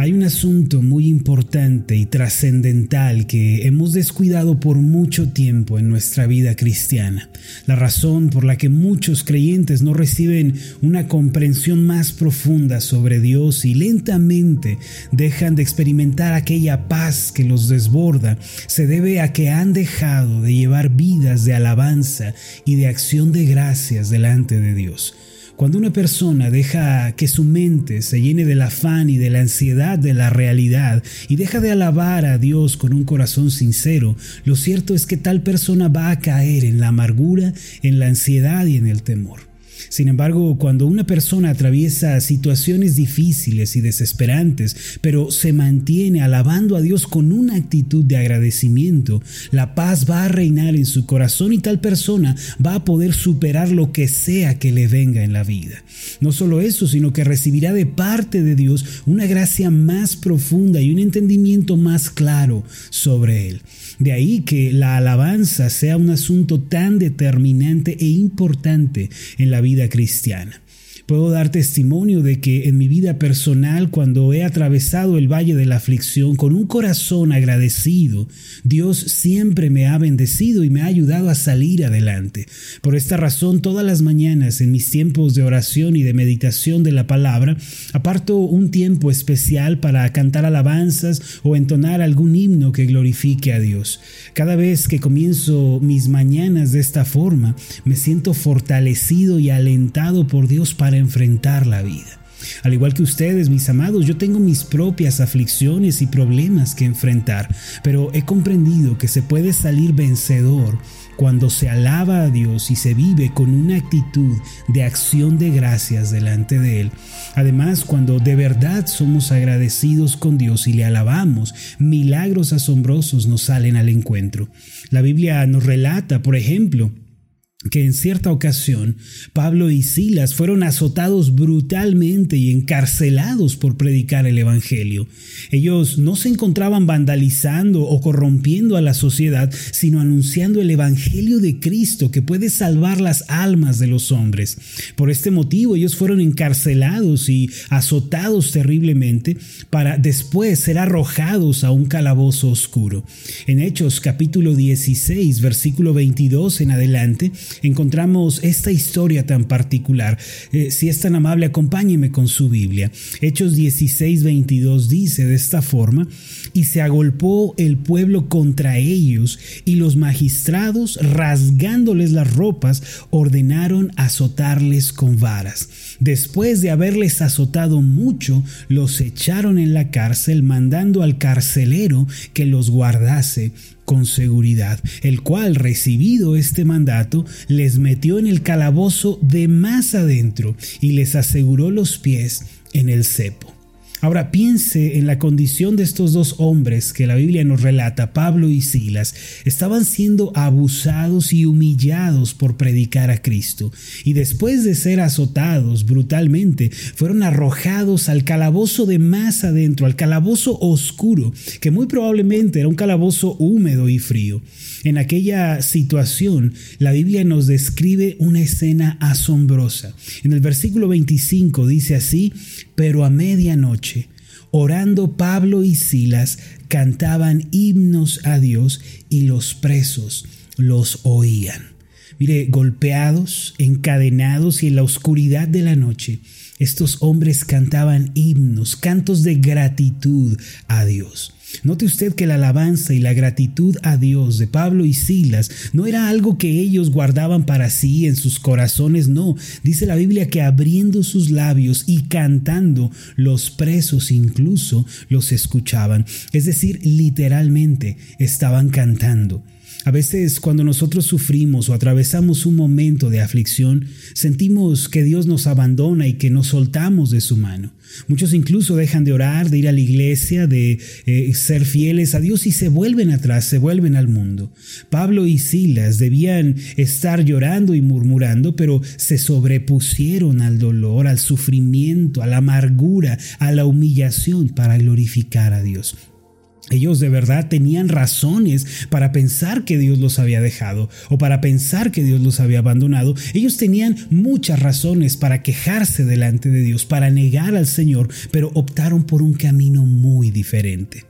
Hay un asunto muy importante y trascendental que hemos descuidado por mucho tiempo en nuestra vida cristiana. La razón por la que muchos creyentes no reciben una comprensión más profunda sobre Dios y lentamente dejan de experimentar aquella paz que los desborda se debe a que han dejado de llevar vidas de alabanza y de acción de gracias delante de Dios. Cuando una persona deja que su mente se llene del afán y de la ansiedad de la realidad y deja de alabar a Dios con un corazón sincero, lo cierto es que tal persona va a caer en la amargura, en la ansiedad y en el temor. Sin embargo, cuando una persona atraviesa situaciones difíciles y desesperantes, pero se mantiene alabando a Dios con una actitud de agradecimiento, la paz va a reinar en su corazón y tal persona va a poder superar lo que sea que le venga en la vida. No solo eso, sino que recibirá de parte de Dios una gracia más profunda y un entendimiento más claro sobre él. De ahí que la alabanza sea un asunto tan determinante e importante en la vida cristiana. Puedo dar testimonio de que en mi vida personal, cuando he atravesado el valle de la aflicción con un corazón agradecido, Dios siempre me ha bendecido y me ha ayudado a salir adelante. Por esta razón, todas las mañanas en mis tiempos de oración y de meditación de la palabra, aparto un tiempo especial para cantar alabanzas o entonar algún himno que glorifique a Dios. Cada vez que comienzo mis mañanas de esta forma, me siento fortalecido y alentado por Dios para enfrentar la vida. Al igual que ustedes, mis amados, yo tengo mis propias aflicciones y problemas que enfrentar, pero he comprendido que se puede salir vencedor cuando se alaba a Dios y se vive con una actitud de acción de gracias delante de Él. Además, cuando de verdad somos agradecidos con Dios y le alabamos, milagros asombrosos nos salen al encuentro. La Biblia nos relata, por ejemplo, que en cierta ocasión Pablo y Silas fueron azotados brutalmente y encarcelados por predicar el Evangelio. Ellos no se encontraban vandalizando o corrompiendo a la sociedad, sino anunciando el Evangelio de Cristo que puede salvar las almas de los hombres. Por este motivo ellos fueron encarcelados y azotados terriblemente para después ser arrojados a un calabozo oscuro. En Hechos capítulo 16, versículo 22 en adelante, encontramos esta historia tan particular. Eh, si es tan amable, acompáñeme con su Biblia. Hechos 16, 22 dice de esta forma, y se agolpó el pueblo contra ellos, y los magistrados, rasgándoles las ropas, ordenaron azotarles con varas. Después de haberles azotado mucho, los echaron en la cárcel, mandando al carcelero que los guardase con seguridad, el cual, recibido este mandato, les metió en el calabozo de más adentro y les aseguró los pies en el cepo. Ahora piense en la condición de estos dos hombres que la Biblia nos relata, Pablo y Silas. Estaban siendo abusados y humillados por predicar a Cristo. Y después de ser azotados brutalmente, fueron arrojados al calabozo de más adentro, al calabozo oscuro, que muy probablemente era un calabozo húmedo y frío. En aquella situación, la Biblia nos describe una escena asombrosa. En el versículo 25 dice así, pero a medianoche, orando Pablo y Silas cantaban himnos a Dios y los presos los oían. Mire, golpeados, encadenados y en la oscuridad de la noche, estos hombres cantaban himnos, cantos de gratitud a Dios. Note usted que la alabanza y la gratitud a Dios de Pablo y Silas no era algo que ellos guardaban para sí en sus corazones, no. Dice la Biblia que abriendo sus labios y cantando, los presos incluso los escuchaban. Es decir, literalmente estaban cantando. A veces cuando nosotros sufrimos o atravesamos un momento de aflicción, sentimos que Dios nos abandona y que nos soltamos de su mano. Muchos incluso dejan de orar, de ir a la iglesia, de eh, ser fieles a Dios y se vuelven atrás, se vuelven al mundo. Pablo y Silas debían estar llorando y murmurando, pero se sobrepusieron al dolor, al sufrimiento, a la amargura, a la humillación para glorificar a Dios. Ellos de verdad tenían razones para pensar que Dios los había dejado o para pensar que Dios los había abandonado. Ellos tenían muchas razones para quejarse delante de Dios, para negar al Señor, pero optaron por un camino muy diferente.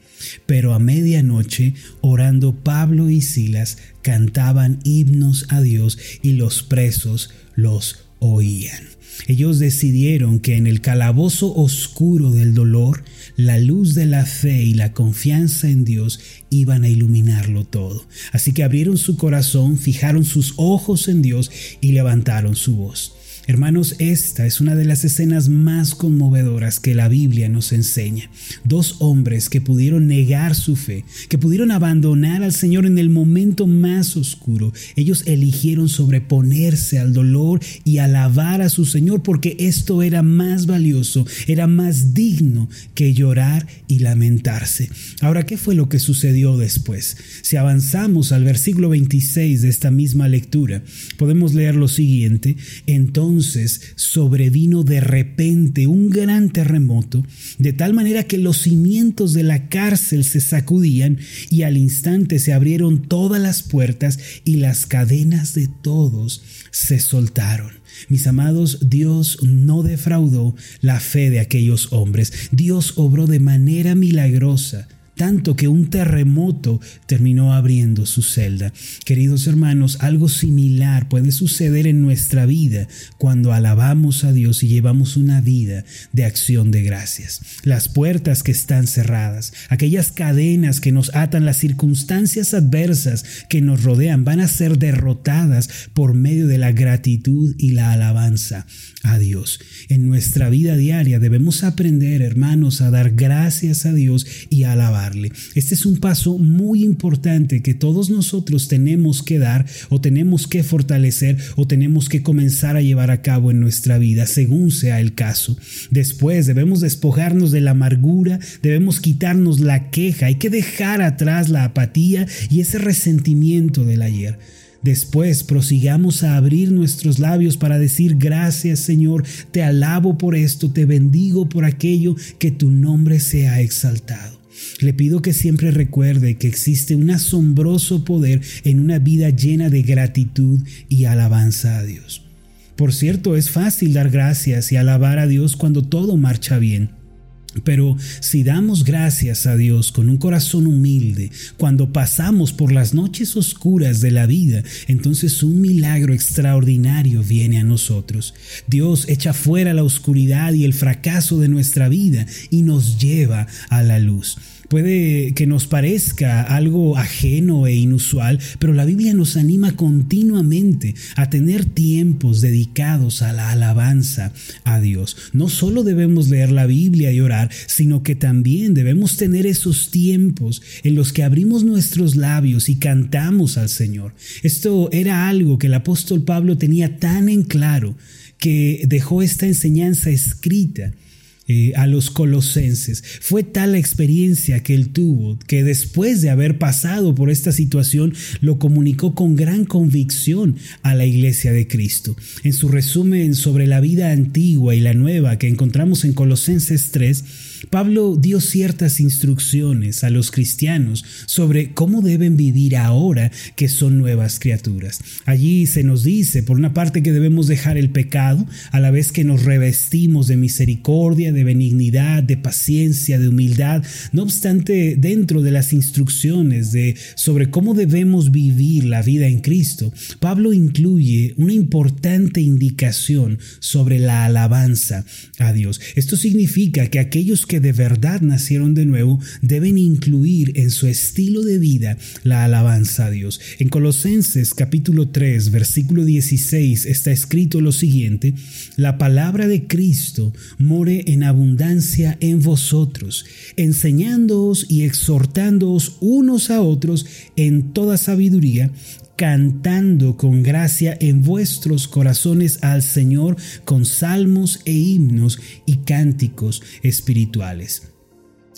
Pero a medianoche, orando Pablo y Silas, cantaban himnos a Dios y los presos los oían. Ellos decidieron que en el calabozo oscuro del dolor, la luz de la fe y la confianza en Dios iban a iluminarlo todo. Así que abrieron su corazón, fijaron sus ojos en Dios y levantaron su voz. Hermanos, esta es una de las escenas más conmovedoras que la Biblia nos enseña. Dos hombres que pudieron negar su fe, que pudieron abandonar al Señor en el momento más oscuro. Ellos eligieron sobreponerse al dolor y alabar a su Señor porque esto era más valioso, era más digno que llorar y lamentarse. Ahora, ¿qué fue lo que sucedió después? Si avanzamos al versículo 26 de esta misma lectura, podemos leer lo siguiente. Entonces, entonces sobrevino de repente un gran terremoto, de tal manera que los cimientos de la cárcel se sacudían y al instante se abrieron todas las puertas y las cadenas de todos se soltaron. Mis amados, Dios no defraudó la fe de aquellos hombres. Dios obró de manera milagrosa tanto que un terremoto terminó abriendo su celda. Queridos hermanos, algo similar puede suceder en nuestra vida cuando alabamos a Dios y llevamos una vida de acción de gracias. Las puertas que están cerradas, aquellas cadenas que nos atan, las circunstancias adversas que nos rodean van a ser derrotadas por medio de la gratitud y la alabanza a Dios. En nuestra vida diaria debemos aprender, hermanos, a dar gracias a Dios y a Este es un paso muy importante que todos nosotros tenemos que dar o tenemos que fortalecer o tenemos que comenzar a llevar a cabo en nuestra vida, según sea el caso. Después debemos despojarnos de la amargura, debemos quitarnos la queja, hay que dejar atrás la apatía y ese resentimiento del ayer. Después prosigamos a abrir nuestros labios para decir gracias Señor, te alabo por esto, te bendigo por aquello, que tu nombre sea exaltado. Le pido que siempre recuerde que existe un asombroso poder en una vida llena de gratitud y alabanza a Dios. Por cierto, es fácil dar gracias y alabar a Dios cuando todo marcha bien. Pero si damos gracias a Dios con un corazón humilde, cuando pasamos por las noches oscuras de la vida, entonces un milagro extraordinario viene a nosotros. Dios echa fuera la oscuridad y el fracaso de nuestra vida y nos lleva a la luz. Puede que nos parezca algo ajeno e inusual, pero la Biblia nos anima continuamente a tener tiempos dedicados a la alabanza a Dios. No solo debemos leer la Biblia y orar, sino que también debemos tener esos tiempos en los que abrimos nuestros labios y cantamos al Señor. Esto era algo que el apóstol Pablo tenía tan en claro que dejó esta enseñanza escrita eh, a los colosenses. Fue tal la experiencia que él tuvo que después de haber pasado por esta situación lo comunicó con gran convicción a la iglesia de Cristo. En su resumen sobre la vida antigua y la nueva que encontramos en Colosenses 3, Pablo dio ciertas instrucciones a los cristianos sobre cómo deben vivir ahora que son nuevas criaturas. Allí se nos dice, por una parte, que debemos dejar el pecado a la vez que nos revestimos de misericordia, de benignidad, de paciencia, de humildad. No obstante, dentro de las instrucciones de sobre cómo debemos vivir la vida en Cristo, Pablo incluye una importante indicación sobre la alabanza a Dios. Esto significa que aquellos que de verdad nacieron de nuevo deben incluir en su estilo de vida la alabanza a Dios. En Colosenses capítulo 3 versículo 16 está escrito lo siguiente, la palabra de Cristo more en abundancia en vosotros, enseñándoos y exhortándoos unos a otros en toda sabiduría, cantando con gracia en vuestros corazones al Señor con salmos e himnos y cánticos espirituales.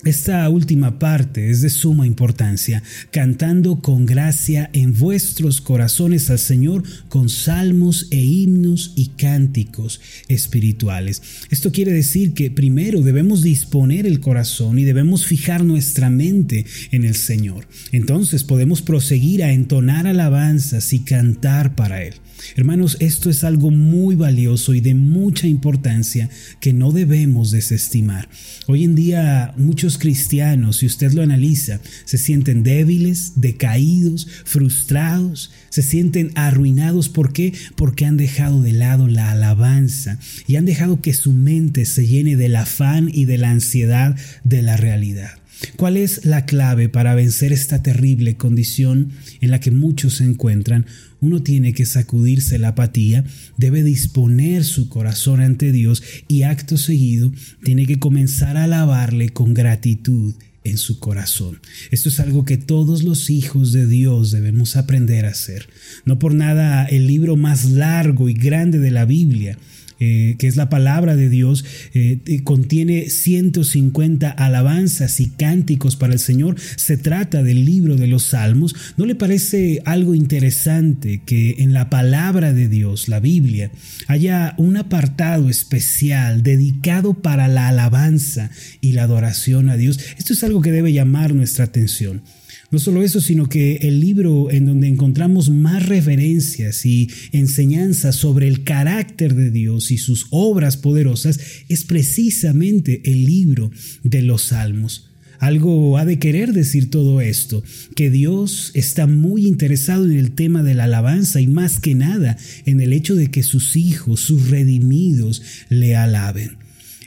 Esta última parte es de suma importancia, cantando con gracia en vuestros corazones al Señor con salmos e himnos y cánticos espirituales. Esto quiere decir que primero debemos disponer el corazón y debemos fijar nuestra mente en el Señor. Entonces podemos proseguir a entonar alabanzas y cantar para Él. Hermanos, esto es algo muy valioso y de mucha importancia que no debemos desestimar. Hoy en día muchos cristianos, si usted lo analiza, se sienten débiles, decaídos, frustrados, se sienten arruinados. ¿Por qué? Porque han dejado de lado la alabanza y han dejado que su mente se llene del afán y de la ansiedad de la realidad. ¿Cuál es la clave para vencer esta terrible condición en la que muchos se encuentran? Uno tiene que sacudirse la apatía, debe disponer su corazón ante Dios y acto seguido tiene que comenzar a alabarle con gratitud en su corazón. Esto es algo que todos los hijos de Dios debemos aprender a hacer. No por nada el libro más largo y grande de la Biblia eh, que es la palabra de Dios, eh, contiene 150 alabanzas y cánticos para el Señor. Se trata del libro de los Salmos. ¿No le parece algo interesante que en la palabra de Dios, la Biblia, haya un apartado especial dedicado para la alabanza y la adoración a Dios? Esto es algo que debe llamar nuestra atención. No solo eso, sino que el libro en donde encontramos más referencias y enseñanzas sobre el carácter de Dios y sus obras poderosas es precisamente el libro de los Salmos. Algo ha de querer decir todo esto, que Dios está muy interesado en el tema de la alabanza y más que nada en el hecho de que sus hijos, sus redimidos, le alaben.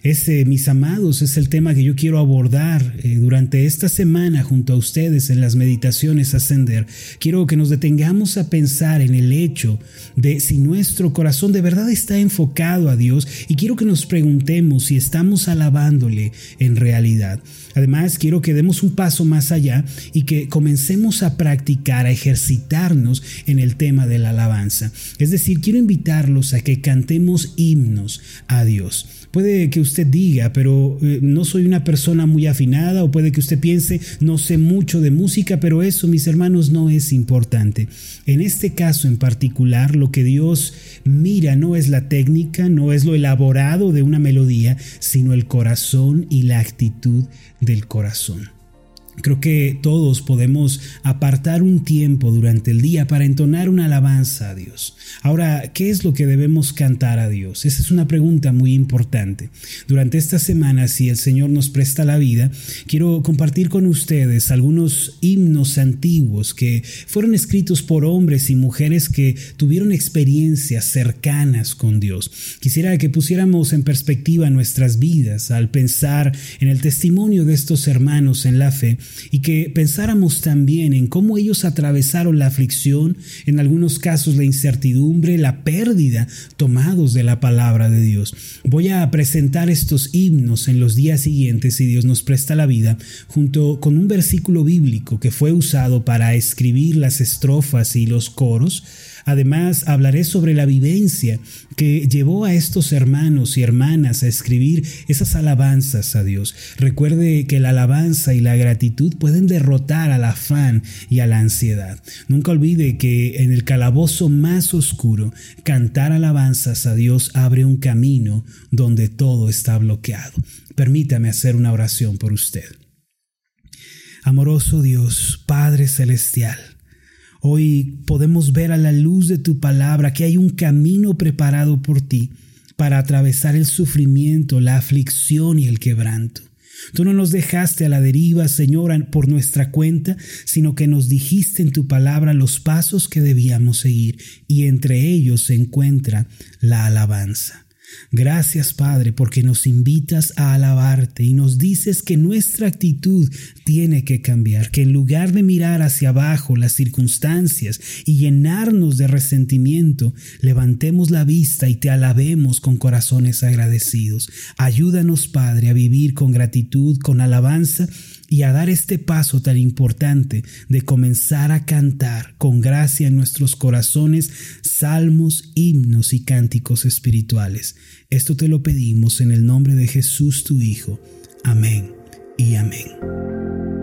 Ese, mis amados, es el tema que yo quiero abordar eh, durante esta semana junto a ustedes en las meditaciones Ascender. Quiero que nos detengamos a pensar en el hecho de si nuestro corazón de verdad está enfocado a Dios y quiero que nos preguntemos si estamos alabándole en realidad. Además, quiero que demos un paso más allá y que comencemos a practicar, a ejercitarnos en el tema de la alabanza. Es decir, quiero invitarlos a que cantemos himnos a Dios. Puede que usted diga, pero eh, no soy una persona muy afinada o puede que usted piense, no sé mucho de música, pero eso, mis hermanos, no es importante. En este caso en particular, lo que Dios mira no es la técnica, no es lo elaborado de una melodía, sino el corazón y la actitud del corazón. Creo que todos podemos apartar un tiempo durante el día para entonar una alabanza a Dios. Ahora, ¿qué es lo que debemos cantar a Dios? Esa es una pregunta muy importante. Durante esta semana, si el Señor nos presta la vida, quiero compartir con ustedes algunos himnos antiguos que fueron escritos por hombres y mujeres que tuvieron experiencias cercanas con Dios. Quisiera que pusiéramos en perspectiva nuestras vidas al pensar en el testimonio de estos hermanos en la fe y que pensáramos también en cómo ellos atravesaron la aflicción, en algunos casos la incertidumbre, la pérdida, tomados de la palabra de Dios. Voy a presentar estos himnos en los días siguientes, si Dios nos presta la vida, junto con un versículo bíblico que fue usado para escribir las estrofas y los coros, Además, hablaré sobre la vivencia que llevó a estos hermanos y hermanas a escribir esas alabanzas a Dios. Recuerde que la alabanza y la gratitud pueden derrotar al afán y a la ansiedad. Nunca olvide que en el calabozo más oscuro, cantar alabanzas a Dios abre un camino donde todo está bloqueado. Permítame hacer una oración por usted. Amoroso Dios, Padre Celestial, Hoy podemos ver a la luz de tu palabra que hay un camino preparado por ti para atravesar el sufrimiento, la aflicción y el quebranto. Tú no nos dejaste a la deriva, Señor, por nuestra cuenta, sino que nos dijiste en tu palabra los pasos que debíamos seguir, y entre ellos se encuentra la alabanza. Gracias Padre porque nos invitas a alabarte y nos dices que nuestra actitud tiene que cambiar, que en lugar de mirar hacia abajo las circunstancias y llenarnos de resentimiento, levantemos la vista y te alabemos con corazones agradecidos. Ayúdanos Padre a vivir con gratitud, con alabanza y a dar este paso tan importante de comenzar a cantar con gracia en nuestros corazones salmos, himnos y cánticos espirituales. Esto te lo pedimos en el nombre de Jesús tu Hijo. Amén y amén.